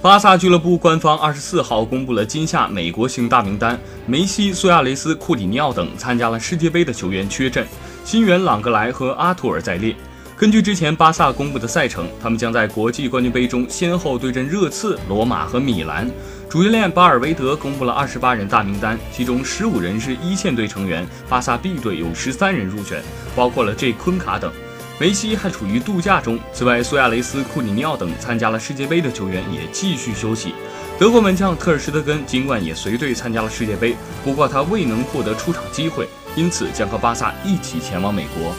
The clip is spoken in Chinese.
巴萨俱乐部官方二十四号公布了今夏美国行大名单，梅西、苏亚雷斯、库里尼奥等参加了世界杯的球员缺阵，新援朗格莱和阿图尔在列。根据之前巴萨公布的赛程，他们将在国际冠军杯中先后对阵热刺、罗马和米兰。主教练巴尔韦德公布了二十八人大名单，其中十五人是一线队成员，巴萨 B 队有十三人入选，包括了 J 昆卡等。梅西还处于度假中。此外，苏亚雷斯、库里尼奥等参加了世界杯的球员也继续休息。德国门将特尔施特根尽管也随队参加了世界杯，不过他未能获得出场机会，因此将和巴萨一起前往美国。